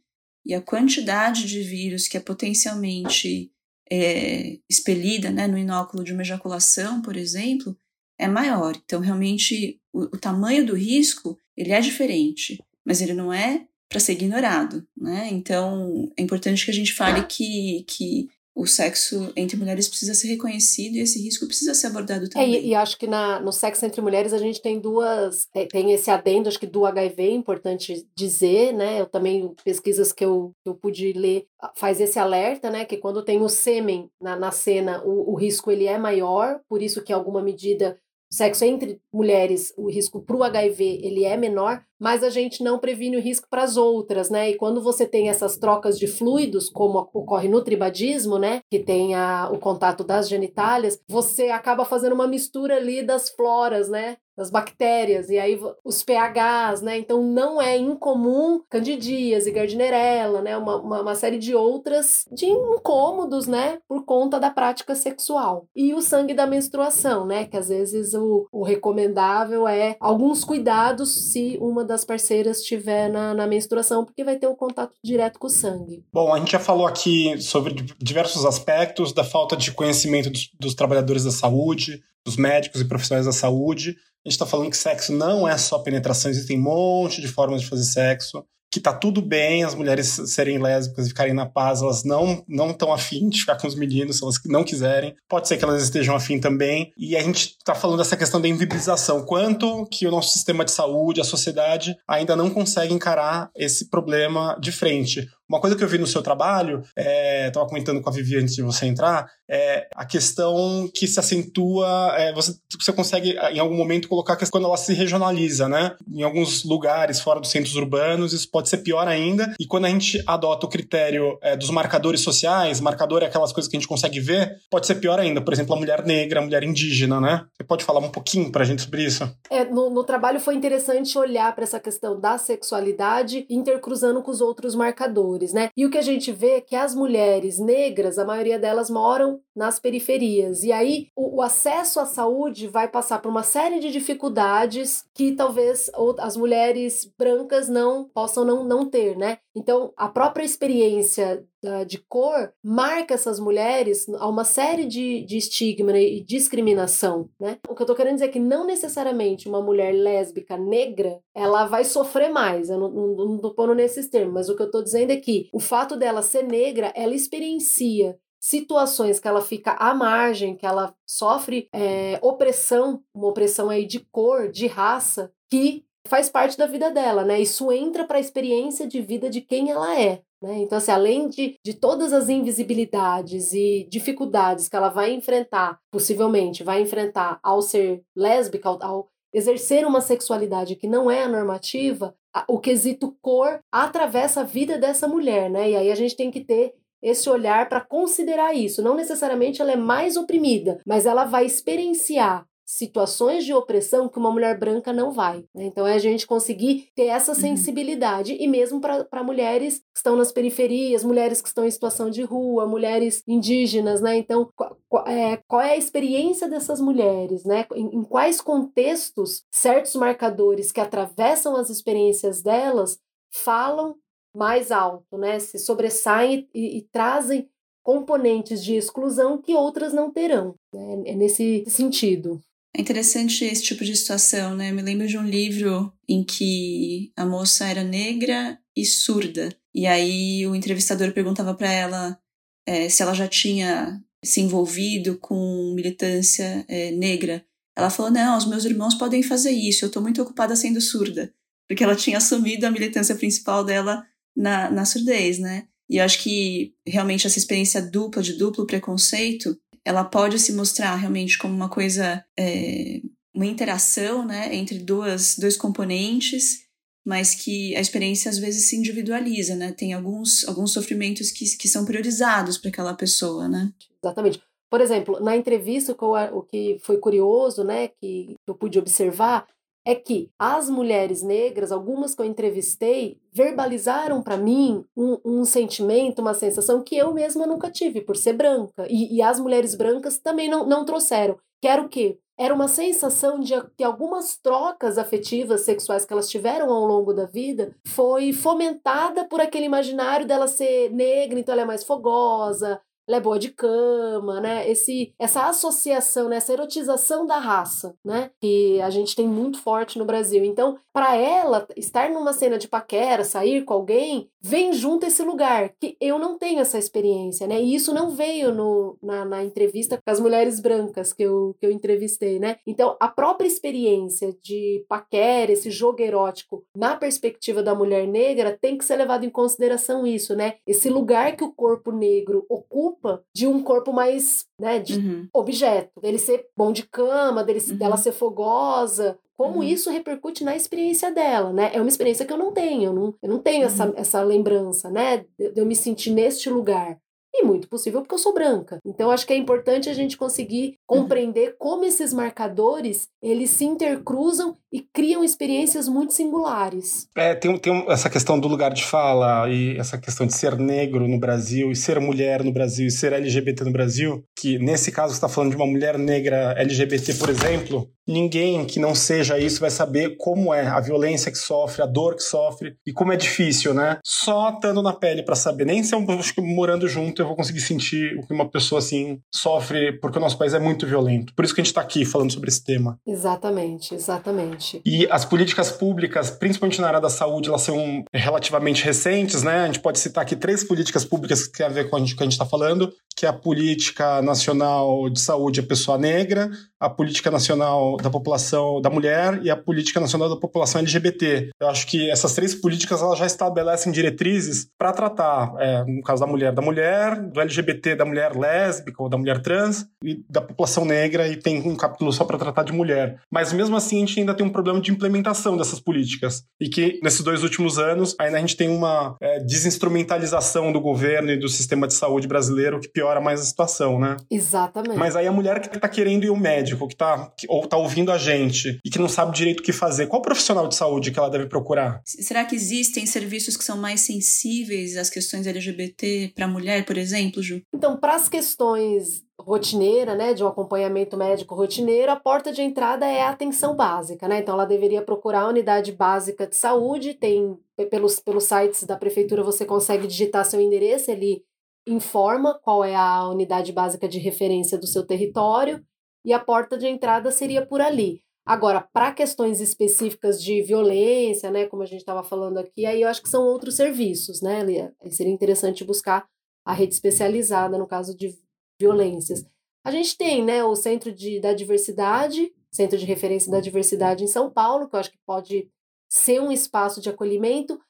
e a quantidade de vírus que é potencialmente é, expelida né, no inóculo de uma ejaculação, por exemplo, é maior. Então, realmente, o, o tamanho do risco ele é diferente, mas ele não é para ser ignorado, né? Então, é importante que a gente fale que, que o sexo entre mulheres precisa ser reconhecido e esse risco precisa ser abordado também. É, e, e, acho que na, no sexo entre mulheres a gente tem duas. Tem, tem, esse adendo, acho que do HIV, é importante dizer, né? Eu também, pesquisas que eu, eu pude ler, faz esse alerta, né? Que quando tem o sêmen na, na cena, o, o risco ele é maior, por isso que alguma medida sexo entre mulheres, o risco para o HIV ele é menor, mas a gente não previne o risco para as outras, né? E quando você tem essas trocas de fluidos, como ocorre no tribadismo, né? Que tem a, o contato das genitálias, você acaba fazendo uma mistura ali das floras, né? das bactérias, e aí os pHs, né? Então não é incomum candidíase, gardnerella, né? Uma, uma, uma, série de outras de incômodos, né? Por conta da prática sexual. E o sangue da menstruação, né? Que às vezes o, o recomendável é alguns cuidados se uma das parceiras estiver na, na menstruação, porque vai ter o contato direto com o sangue. Bom, a gente já falou aqui sobre diversos aspectos da falta de conhecimento dos, dos trabalhadores da saúde, dos médicos e profissionais da saúde. A gente está falando que sexo não é só penetração, existem um monte de formas de fazer sexo que tá tudo bem as mulheres serem lésbicas e ficarem na paz, elas não não estão afim de ficar com os meninos, se elas não quiserem. Pode ser que elas estejam afim também. E a gente tá falando dessa questão da invisibilização, quanto que o nosso sistema de saúde, a sociedade ainda não consegue encarar esse problema de frente. Uma coisa que eu vi no seu trabalho, estava é, comentando com a Vivi antes de você entrar, é a questão que se acentua, é, você, você consegue em algum momento colocar que quando ela se regionaliza, né? Em alguns lugares fora dos centros urbanos, isso pode ser pior ainda. E quando a gente adota o critério é, dos marcadores sociais, marcador é aquelas coisas que a gente consegue ver, pode ser pior ainda. Por exemplo, a mulher negra, a mulher indígena, né? Você pode falar um pouquinho pra gente sobre isso? É, no, no trabalho foi interessante olhar para essa questão da sexualidade intercruzando com os outros marcadores né? E o que a gente vê é que as mulheres negras, a maioria delas moram nas periferias. E aí o, o acesso à saúde vai passar por uma série de dificuldades que talvez as mulheres brancas não possam não, não ter, né? Então, a própria experiência de cor marca essas mulheres a uma série de, de estigma e discriminação, né? O que eu tô querendo dizer é que não necessariamente uma mulher lésbica negra, ela vai sofrer mais, eu não, não, não tô pondo nesses termos, mas o que eu tô dizendo é que o fato dela ser negra, ela experiencia situações que ela fica à margem, que ela sofre é, opressão, uma opressão aí de cor, de raça, que faz parte da vida dela, né? Isso entra para a experiência de vida de quem ela é. Né? Então, assim, além de, de todas as invisibilidades e dificuldades que ela vai enfrentar, possivelmente vai enfrentar ao ser lésbica, ao, ao exercer uma sexualidade que não é a normativa, o quesito cor atravessa a vida dessa mulher, né? E aí a gente tem que ter esse olhar para considerar isso. Não necessariamente ela é mais oprimida, mas ela vai experienciar situações de opressão que uma mulher branca não vai. Né? Então é a gente conseguir ter essa uhum. sensibilidade, e mesmo para mulheres que estão nas periferias, mulheres que estão em situação de rua, mulheres indígenas, né? Então, qual é, qual é a experiência dessas mulheres, né? Em, em quais contextos certos marcadores que atravessam as experiências delas falam mais alto, né? Se sobressaem e, e trazem componentes de exclusão que outras não terão. Né? É nesse sentido. É interessante esse tipo de situação, né? Eu me lembro de um livro em que a moça era negra e surda. E aí o entrevistador perguntava para ela é, se ela já tinha se envolvido com militância é, negra. Ela falou: não, os meus irmãos podem fazer isso, eu estou muito ocupada sendo surda. Porque ela tinha assumido a militância principal dela na, na surdez, né? E eu acho que realmente essa experiência dupla, de duplo preconceito, ela pode se mostrar realmente como uma coisa, é, uma interação né, entre duas, dois componentes, mas que a experiência às vezes se individualiza, né? Tem alguns, alguns sofrimentos que, que são priorizados para aquela pessoa, né? Exatamente. Por exemplo, na entrevista, o que foi curioso, né, que eu pude observar, é que as mulheres negras, algumas que eu entrevistei, verbalizaram para mim um, um, sentimento, uma sensação que eu mesma nunca tive, por ser branca. E, e as mulheres brancas também não, não trouxeram. Que era o quê? Era uma sensação de que algumas trocas afetivas sexuais que elas tiveram ao longo da vida foi fomentada por aquele imaginário dela ser negra, então ela é mais fogosa, ela é boa de cama, né? Esse, essa associação, né? essa erotização da raça, né? Que a gente tem muito forte no Brasil. Então, para ela, estar numa cena de paquera, sair com alguém, vem junto esse lugar, que eu não tenho essa experiência, né? E isso não veio no, na, na entrevista com as mulheres brancas que eu, que eu entrevistei, né? Então, a própria experiência de paquera, esse jogo erótico, na perspectiva da mulher negra, tem que ser levado em consideração isso, né? Esse lugar que o corpo negro ocupa de um corpo mais, né, de uhum. objeto, dele ser bom de cama, dele, uhum. dela ser fogosa, como uhum. isso repercute na experiência dela, né? É uma experiência que eu não tenho, eu não, eu não tenho uhum. essa, essa lembrança, né? De, de eu me sentir neste lugar. E muito possível porque eu sou branca. Então acho que é importante a gente conseguir uhum. compreender como esses marcadores eles se intercruzam e criam experiências muito singulares. É, tem, tem essa questão do lugar de fala e essa questão de ser negro no Brasil e ser mulher no Brasil e ser LGBT no Brasil, que nesse caso está falando de uma mulher negra LGBT, por exemplo, ninguém que não seja isso vai saber como é a violência que sofre, a dor que sofre e como é difícil, né? Só estando na pele para saber, nem se eu acho que morando junto eu vou conseguir sentir o que uma pessoa assim sofre, porque o nosso país é muito violento. Por isso que a gente está aqui falando sobre esse tema. Exatamente, exatamente. E as políticas públicas, principalmente na área da saúde, elas são relativamente recentes, né? A gente pode citar aqui três políticas públicas que têm a ver com o que a gente está falando, que é a política nacional de saúde à pessoa negra, a política nacional da população da mulher e a política nacional da população LGBT. Eu acho que essas três políticas elas já estabelecem diretrizes para tratar, é, no caso da mulher, da mulher, do LGBT, da mulher lésbica ou da mulher trans e da população negra e tem um capítulo só para tratar de mulher. Mas mesmo assim a gente ainda tem um problema de implementação dessas políticas e que nesses dois últimos anos ainda a gente tem uma é, desinstrumentalização do governo e do sistema de saúde brasileiro que piora mais a situação, né? Exatamente. Mas aí a mulher que está querendo ir ao médico que tá, que, ou está ouvindo a gente e que não sabe direito o que fazer, qual profissional de saúde que ela deve procurar? Será que existem serviços que são mais sensíveis às questões LGBT para a mulher, por exemplo, Ju? Então, para as questões rotineira, né, de um acompanhamento médico rotineiro, a porta de entrada é a atenção básica, né? Então ela deveria procurar a unidade básica de saúde, tem pelos, pelos sites da prefeitura você consegue digitar seu endereço, ele informa qual é a unidade básica de referência do seu território e a porta de entrada seria por ali. Agora, para questões específicas de violência, né, como a gente estava falando aqui, aí eu acho que são outros serviços, né, Lia? Seria interessante buscar a rede especializada no caso de violências. A gente tem, né, o Centro de, da Diversidade, Centro de Referência da Diversidade em São Paulo, que eu acho que pode ser um espaço de acolhimento,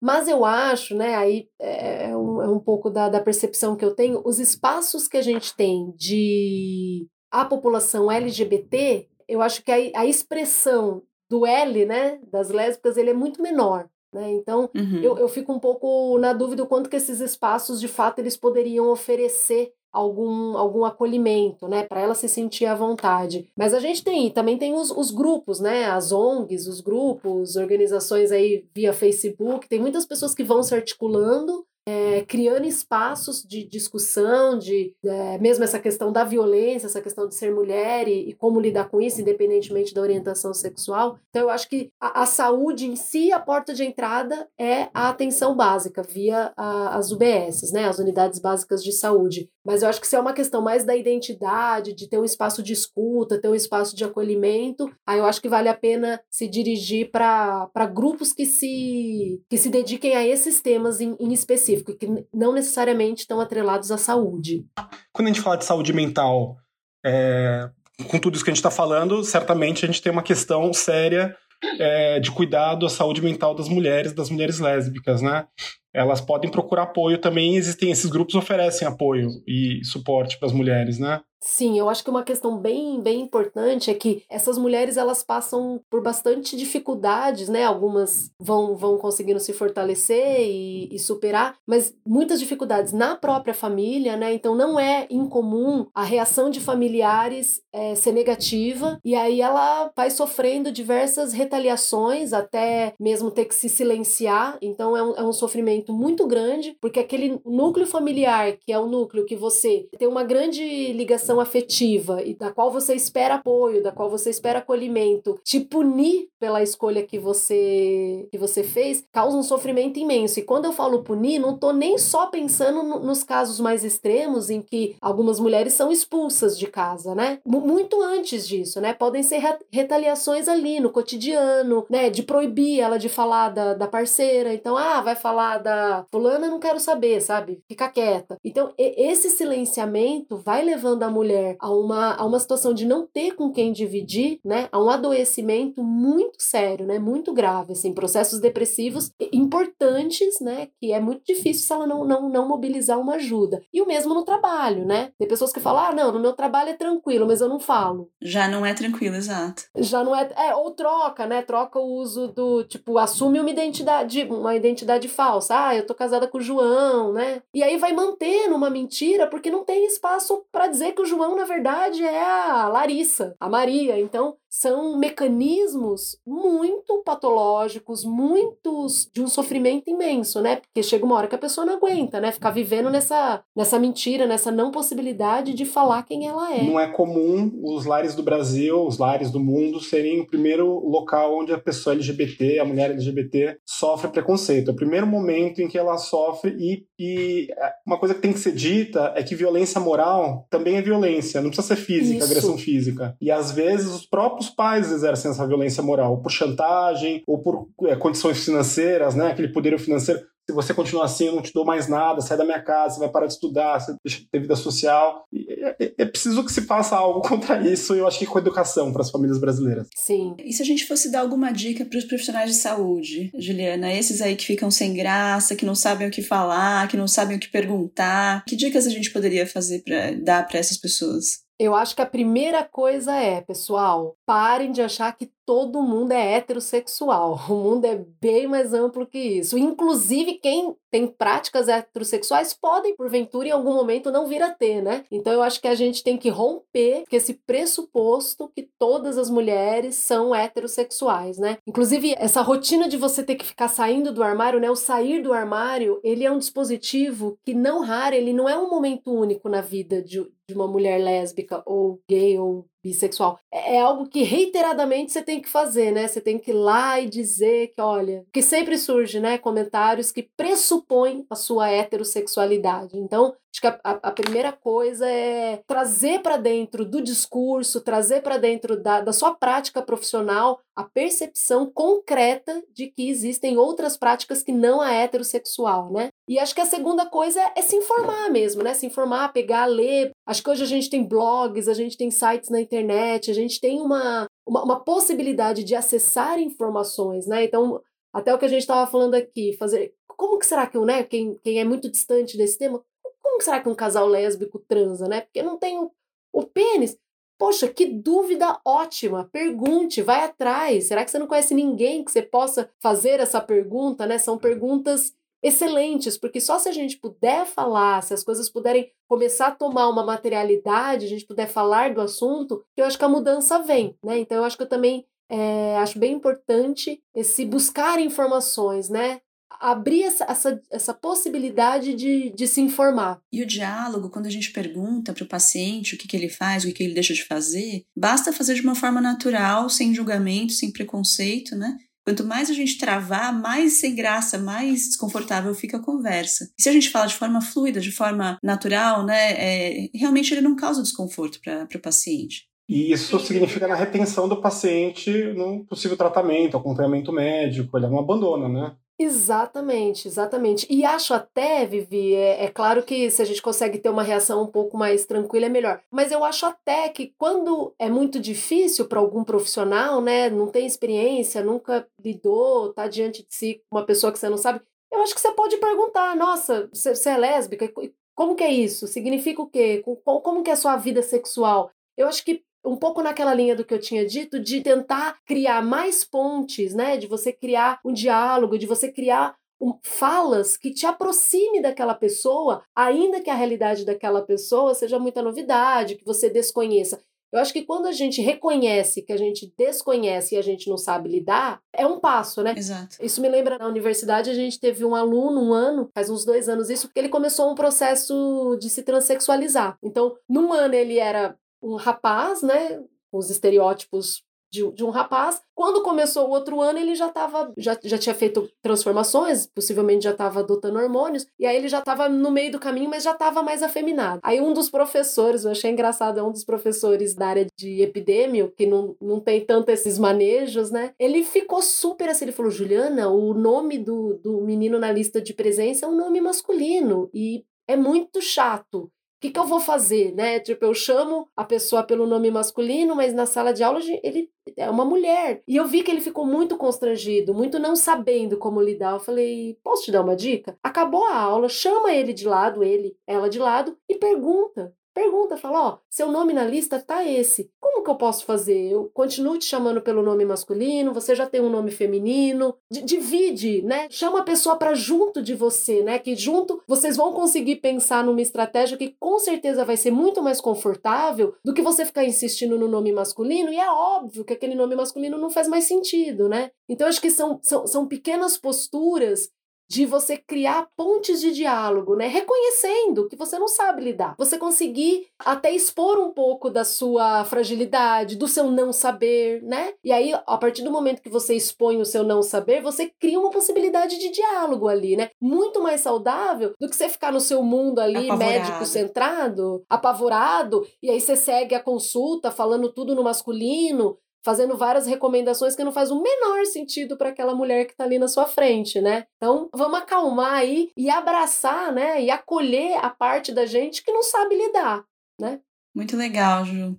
mas eu acho, né, aí é, um, é um pouco da, da percepção que eu tenho, os espaços que a gente tem de a população LGBT, eu acho que a, a expressão do L, né, das lésbicas, ele é muito menor. Né? Então, uhum. eu, eu fico um pouco na dúvida o quanto que esses espaços, de fato, eles poderiam oferecer algum, algum acolhimento, né, para ela se sentir à vontade. Mas a gente tem, também tem os, os grupos, né, as ONGs, os grupos, organizações aí via Facebook, tem muitas pessoas que vão se articulando é, criando espaços de discussão, de é, mesmo essa questão da violência, essa questão de ser mulher e, e, como lidar com isso, independentemente da orientação sexual. Então, eu acho que a, a saúde em si, a porta de entrada é a atenção básica via a, as UBSs, né, as unidades básicas de saúde. Mas eu acho que se é uma questão mais da identidade, de ter um espaço de escuta, ter um espaço de acolhimento, aí eu acho que vale a pena se dirigir para grupos que se, que se dediquem a esses temas em, em específico, que não necessariamente estão atrelados à saúde. Quando a gente fala de saúde mental, é, com tudo isso que a gente está falando, certamente a gente tem uma questão séria é, de cuidado à saúde mental das mulheres, das mulheres lésbicas, né? elas podem procurar apoio também. Existem esses grupos oferecem apoio e suporte para as mulheres, né? Sim, eu acho que uma questão bem, bem importante é que essas mulheres elas passam por bastante dificuldades, né? Algumas vão, vão conseguindo se fortalecer e, e superar, mas muitas dificuldades na própria família, né? Então não é incomum a reação de familiares é, ser negativa e aí ela vai sofrendo diversas retaliações até mesmo ter que se silenciar. Então é um, é um sofrimento muito grande, porque aquele núcleo familiar, que é o núcleo que você tem uma grande ligação relação afetiva e da qual você espera apoio, da qual você espera acolhimento, te punir pela escolha que você que você fez, causa um sofrimento imenso. E quando eu falo punir, não tô nem só pensando no, nos casos mais extremos em que algumas mulheres são expulsas de casa, né? M muito antes disso, né? Podem ser retaliações ali no cotidiano, né? De proibir ela de falar da, da parceira. Então, ah, vai falar da fulana, não quero saber, sabe? Fica quieta. Então, esse silenciamento vai levando a mulher a uma, a uma situação de não ter com quem dividir, né? A um adoecimento muito sério, né? Muito grave, assim, processos depressivos importantes, né? Que é muito difícil se ela não, não, não mobilizar uma ajuda. E o mesmo no trabalho, né? Tem pessoas que falam, ah, não, no meu trabalho é tranquilo, mas eu não falo. Já não é tranquilo, exato. Já não é, é ou troca, né? Troca o uso do, tipo, assume uma identidade, uma identidade falsa. Ah, eu tô casada com o João, né? E aí vai mantendo uma mentira porque não tem espaço para dizer que o João, na verdade, é a Larissa, a Maria. Então, são mecanismos muito patológicos, muitos de um sofrimento imenso, né? Porque chega uma hora que a pessoa não aguenta, né? Ficar vivendo nessa, nessa mentira, nessa não possibilidade de falar quem ela é. Não é comum os lares do Brasil, os lares do mundo, serem o primeiro local onde a pessoa LGBT, a mulher LGBT, sofre preconceito. É o primeiro momento em que ela sofre e, e é, uma coisa que tem que ser dita é que violência moral também é violência, não precisa ser física, Isso. agressão física. E às vezes os próprios próprios pais exercem essa violência moral, por chantagem ou por é, condições financeiras, né? Aquele poder financeiro se você continuar assim, eu não te dou mais nada, sai da minha casa, você vai parar de estudar, você deixa de ter vida social. É, é, é, preciso que se faça algo <laughs> contra isso, eu acho que com educação para as famílias brasileiras. Sim. E se a gente fosse dar alguma dica para os profissionais de saúde, Juliana, esses aí que ficam sem graça, que não sabem o que falar, que não sabem o que perguntar, que dicas a gente poderia fazer para dar para essas pessoas? Eu acho que a primeira coisa é, pessoal, parem de achar que todo mundo é heterossexual. <laughs> O mundo é bem mais amplo que isso. Inclusive, quem tem práticas heterossexuais podem, porventura, em algum momento não vir a ter, né? Então, eu acho que a gente tem que romper com esse pressuposto que todas as mulheres são heterossexuais, né? Inclusive, essa rotina de você ter que ficar saindo do armário, né? O sair do armário, ele é um dispositivo que, não raro, ele não é um momento único na vida de, de uma mulher lésbica ou gay ou bissexual. É, é algo que reiteradamente você tem que fazer, né? Você tem que ir lá e dizer que, olha, que sempre surge, né, comentários que pressupõem a sua heterossexualidade. Então, acho que a, a, primeira coisa é trazer para dentro do discurso, trazer para dentro da, da sua prática profissional a percepção concreta de que existem outras práticas que não a heterossexual, né? E acho que a segunda coisa é, se informar mesmo, né? Se informar, pegar, ler. Acho que hoje a gente tem blogs, a gente tem sites na internet, a gente tem uma, uma, uma possibilidade de acessar informações, né? Então, até o que a gente estava falando aqui, fazer. Como que será que, né? Quem, quem é muito distante desse tema, como que será que um casal lésbico transa, né? Porque não tem o, o pênis. Poxa, que dúvida ótima! Pergunte, vai atrás. Será que você não conhece ninguém que você possa fazer essa pergunta, né? São perguntas excelentes, porque só se a gente puder falar, se as coisas puderem começar a tomar uma materialidade, a gente puder falar do assunto, eu acho que a mudança vem, né? Então eu acho que eu também é, acho bem importante esse buscar informações, né? Abrir essa, essa, essa possibilidade de, de se informar. E o diálogo, quando a gente pergunta para o paciente o que, que ele faz, o que, que ele deixa de fazer, basta fazer de uma forma natural, sem julgamento, sem preconceito, né? Quanto mais a gente travar, mais sem graça, mais desconfortável fica a conversa. E se a gente fala de forma fluida, de forma natural, né, é, realmente ele não causa desconforto para o paciente. E isso significa na retenção do paciente no possível tratamento, acompanhamento médico, ele não abandona, né? Exatamente, exatamente. E acho até, Vivi, é, é, claro que se a gente consegue ter uma reação um pouco mais tranquila é melhor. Mas eu acho até que quando é muito difícil para algum profissional, né, não tem experiência, nunca lidou, tá diante de si uma pessoa que você não sabe, eu acho que você pode perguntar, nossa, você, é lésbica? Como que é isso? Significa o quê? Como que é a sua vida sexual? Eu acho que um pouco naquela linha do que eu tinha dito, de tentar criar mais pontes, né? De você criar um diálogo, de você criar um, falas que te aproxime daquela pessoa, ainda que a realidade daquela pessoa seja muita novidade, que você desconheça. Eu acho que quando a gente reconhece que a gente desconhece e a gente não sabe lidar, é um passo, né? Exato. Isso me lembra na universidade, a gente teve um aluno, um ano, faz uns dois anos isso, que ele começou um processo de se transexualizar. Então, num ano ele era um rapaz, né? Os estereótipos de, de, um rapaz. Quando começou o outro ano, ele já estava já, já tinha feito transformações, possivelmente já estava adotando hormônios, e aí ele já estava no meio do caminho, mas já estava mais afeminado. Aí um dos professores, eu achei engraçado, é um dos professores da área de epidêmio, que não, não tem tanto esses manejos, né? Ele ficou super assim, ele falou, Juliana, o nome do, do menino na lista de presença é um nome masculino, e é muito chato que, que eu vou fazer, né? Tipo, eu chamo a pessoa pelo nome masculino, mas na sala de aula ele é uma mulher. E eu vi que ele ficou muito constrangido, muito não sabendo como lidar. Eu falei, posso te dar uma dica? Acabou a aula, chama ele de lado, ele, ela de lado, e pergunta. Pergunta, fala, ó, seu nome na lista tá esse. Como que eu posso fazer? Eu continuo te chamando pelo nome masculino, você já tem um nome feminino. D divide, né? Chama a pessoa para junto de você, né? Que junto vocês vão conseguir pensar numa estratégia que com certeza vai ser muito mais confortável do que você ficar insistindo no nome masculino. E é óbvio que aquele nome masculino não faz mais sentido, né? Então acho que são, são, são pequenas posturas de você criar pontes de diálogo, né? Reconhecendo que você não sabe lidar. Você conseguir até expor um pouco da sua fragilidade, do seu não saber, né? E aí, a partir do momento que você expõe o seu não saber, você cria uma possibilidade de diálogo ali, né? Muito mais saudável do que você ficar no seu mundo ali, médico centrado, apavorado, e aí você segue a consulta falando tudo no masculino, fazendo várias recomendações que não faz o menor sentido para aquela mulher que está ali na sua frente, né? Então, vamos acalmar aí e abraçar, né? E acolher a parte da gente que não sabe lidar, né? Muito legal, Ju.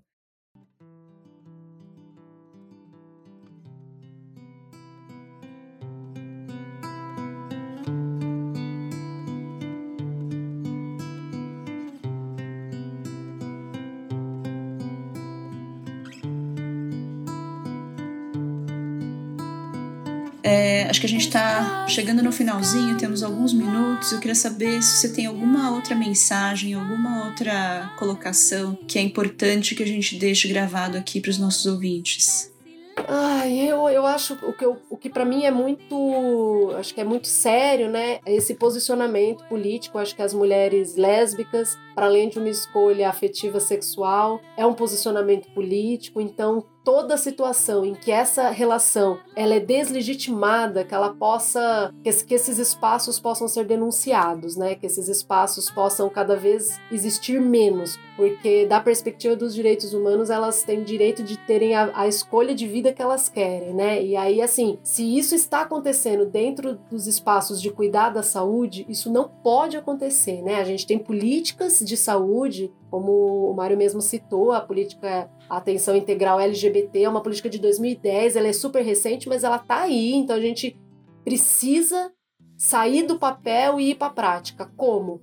Acho que a gente está chegando no finalzinho, temos alguns minutos. Eu queria saber se você tem alguma outra mensagem, alguma outra colocação que é importante que a gente deixe gravado aqui para os nossos ouvintes. Ai, eu, eu acho o que, o que para mim é muito, acho que é muito sério, né? É esse posicionamento político. Acho que as mulheres lésbicas, para além de uma escolha afetiva sexual, é um posicionamento político. Então, toda situação em que essa relação ela é deslegitimada, que ela possa que, esses espaços possam ser denunciados, né? Que esses espaços possam cada vez existir menos, porque da perspectiva dos direitos humanos elas têm direito de terem a, a escolha de vida que elas querem, né? E aí assim, se isso está acontecendo dentro dos espaços de cuidar da saúde, isso não pode acontecer, né? A gente tem políticas de saúde como o Mário mesmo citou, a política Atenção Integral LGBT é uma política de 2010, ela é super recente, mas ela tá aí, então a gente precisa sair do papel e ir para a prática. Como?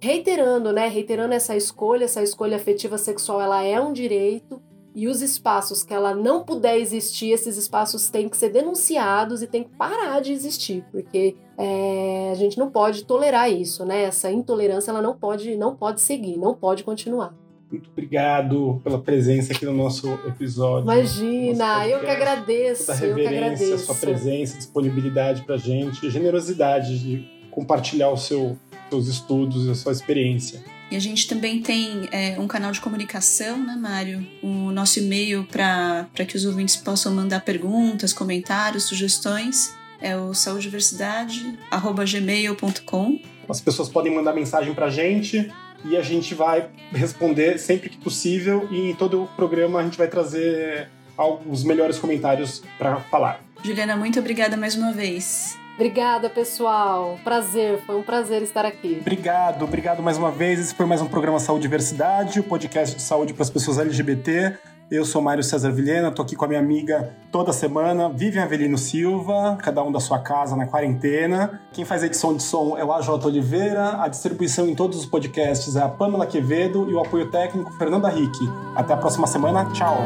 Reiterando, né? Reiterando essa escolha, essa escolha afetiva sexual, ela é um direito e os espaços que ela não puder existir, esses espaços têm que ser denunciados e têm que parar de existir, porque é, a gente não pode tolerar isso, né? Essa intolerância ela não pode, não pode seguir, não pode continuar. Muito obrigado pela presença aqui no nosso episódio. Imagina, nosso eu que agradeço. A reverência, eu que agradeço. sua presença, disponibilidade para gente, generosidade de compartilhar o seu, seus estudos e a sua experiência. E a gente também tem é, um canal de comunicação, né, Mário? O nosso e-mail para que os ouvintes possam mandar perguntas, comentários, sugestões é o saudiversidade.gmail.com. As pessoas podem mandar mensagem para a gente e a gente vai responder sempre que possível e em todo o programa a gente vai trazer os melhores comentários para falar. Juliana, muito obrigada mais uma vez. Obrigada, pessoal. Prazer, foi um prazer estar aqui. Obrigado, obrigado mais uma vez. Esse foi mais um programa Saúde e Diversidade, o podcast de saúde para as pessoas LGBT. Eu sou Mário César Vilhena, tô aqui com a minha amiga toda semana, Vivian Avelino Silva, cada um da sua casa na quarentena. Quem faz edição de som é o AJ Oliveira, a distribuição em todos os podcasts é a Pamela Quevedo e o apoio técnico Fernanda Rick. Até a próxima semana, tchau!